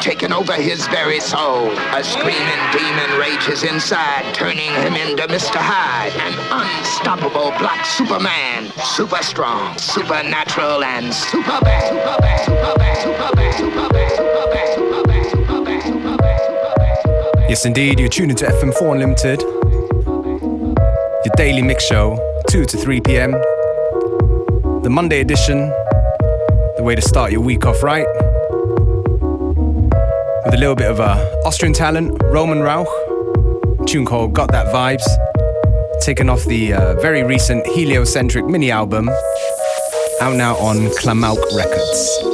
taken over his very soul. A screaming demon rages inside, turning him into Mr. Hyde, an unstoppable black Superman. Super strong, supernatural, and super bad. Super bad. Super bad. Super bad. Super bad. Yes, indeed, you're tuning to FM4 Unlimited, your daily mix show, 2 to 3 p.m. The Monday edition, the way to start your week off right. With a little bit of uh, Austrian talent, Roman Rauch, tune called Got That Vibes, taken off the uh, very recent Heliocentric mini album, out now on Klamauk Records.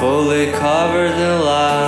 Fully covered in lies.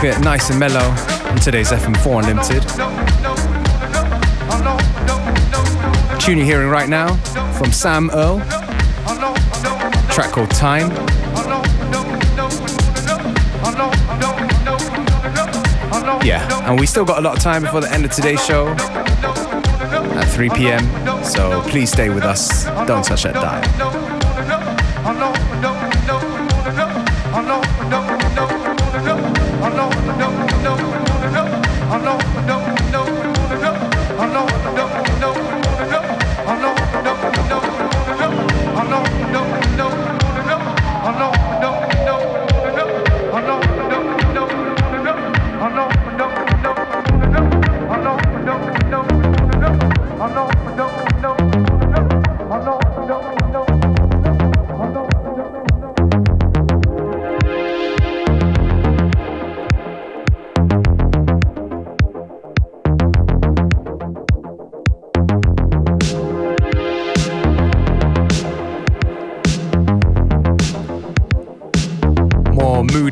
Keep it nice and mellow on today's FM4 Unlimited. Tune you're hearing right now from Sam Earl. Track called Time. Yeah, and we still got a lot of time before the end of today's show at 3 p.m. So please stay with us. Don't touch that dial.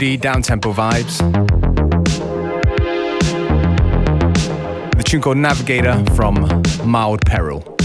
More moody, down-tempo vibes. The tune called Navigator from Mild Peril.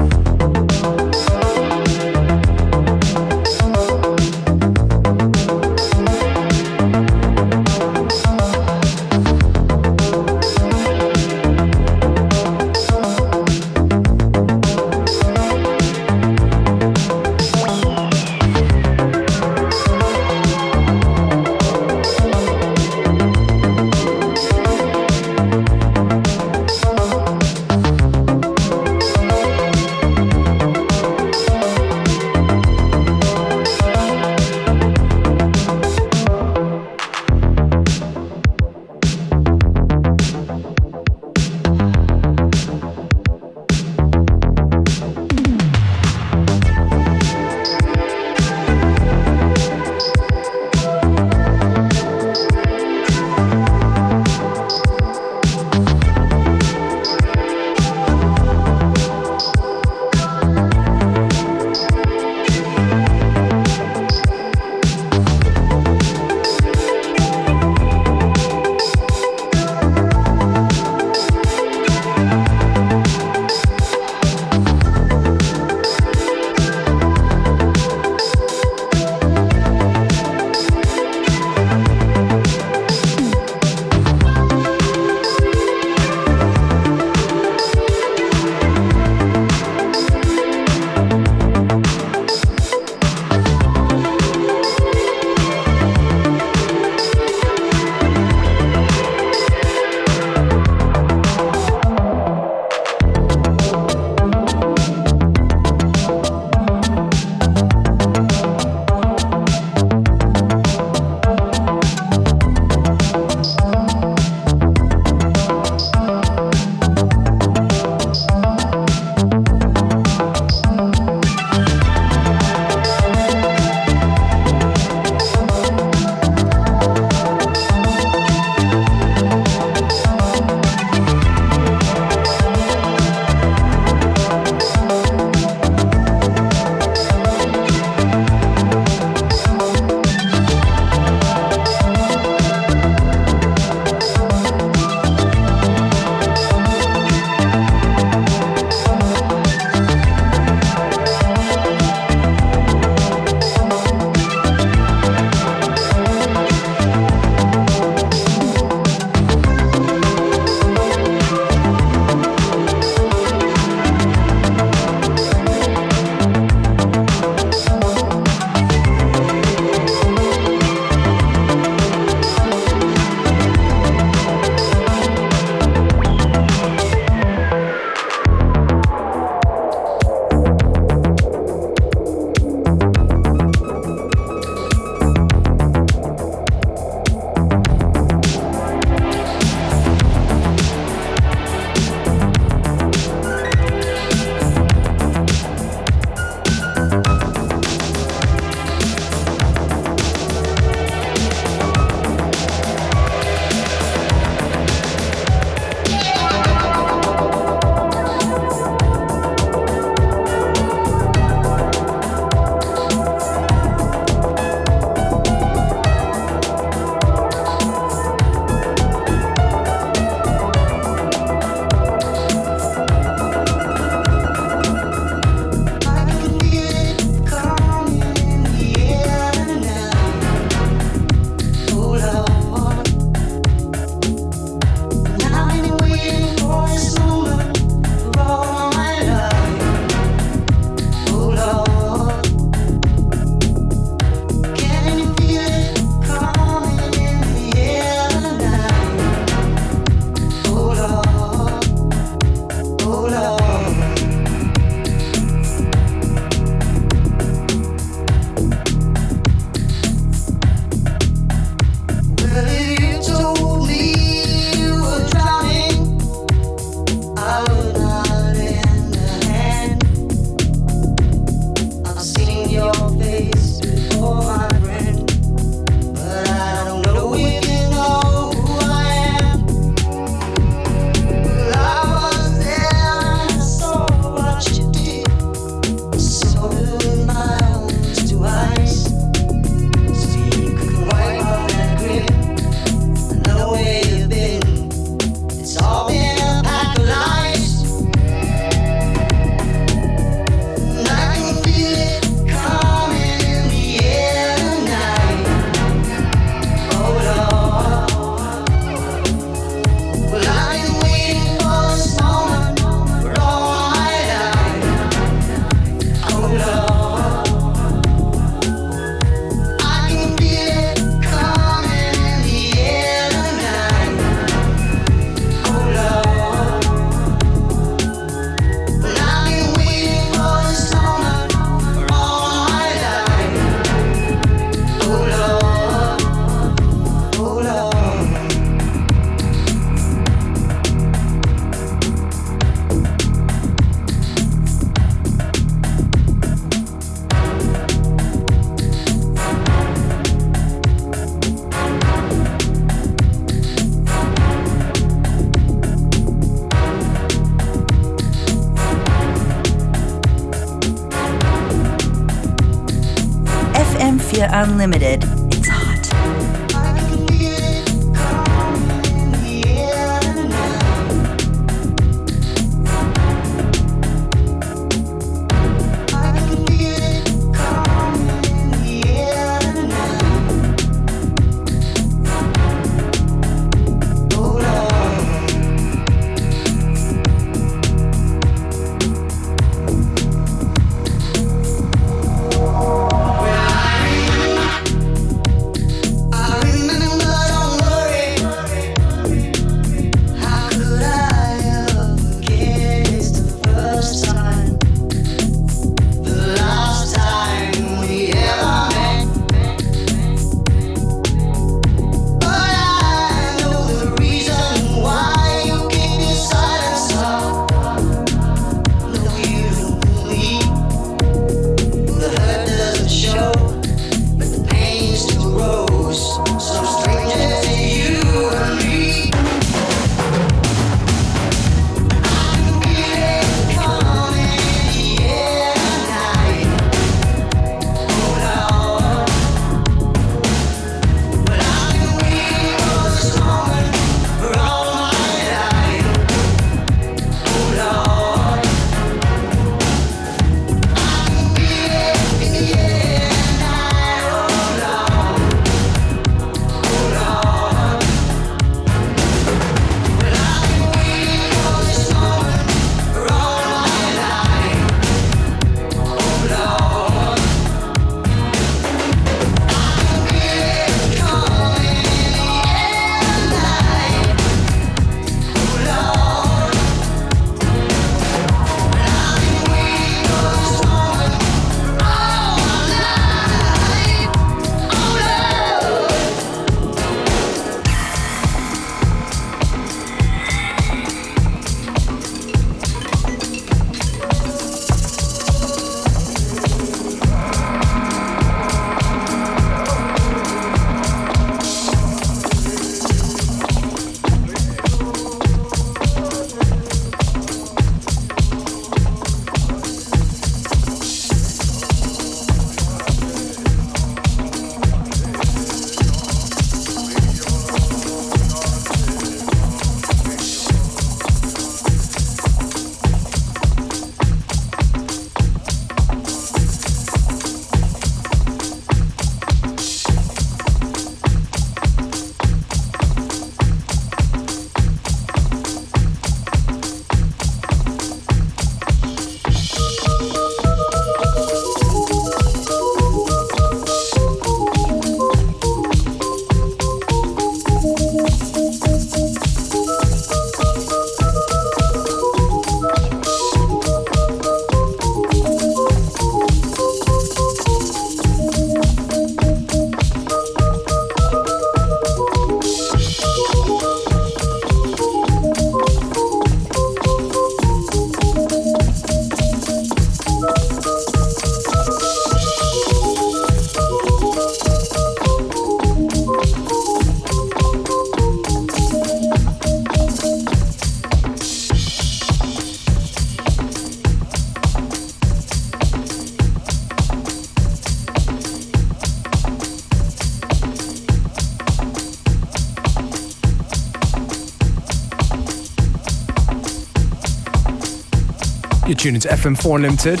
Tuning to FM4 Unlimited.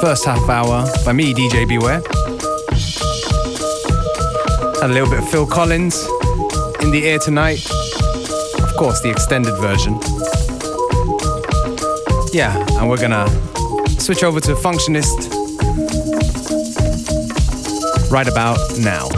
First half hour by me, DJ Beware. Had a little bit of Phil Collins in the air tonight. Of course, the extended version. Yeah, and we're gonna switch over to Functionist right about now.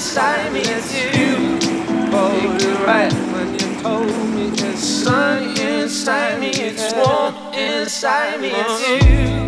Inside me, it's you. Bold and right when you told me it's sunny inside me, it's warm inside me, it's you.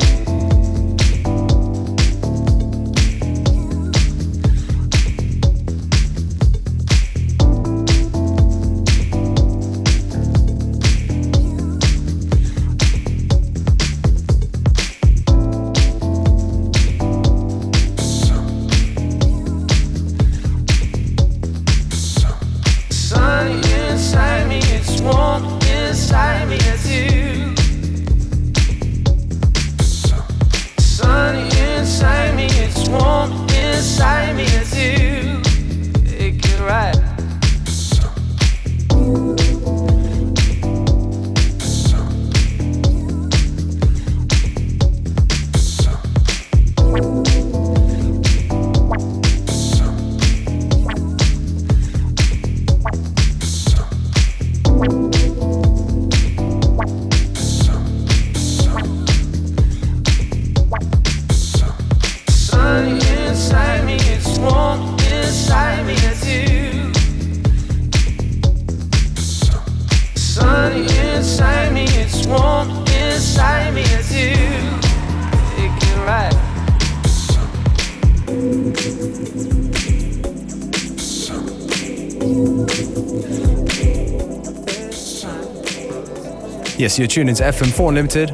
Yes, you're tuned into FM4 Unlimited.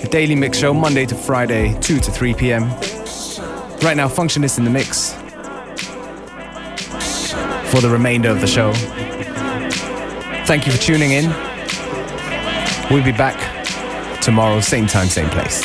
The daily mix show, Monday to Friday, 2 to 3 p.m. Right now, Functionist in the mix for the remainder of the show. Thank you for tuning in. We'll be back tomorrow, same time, same place.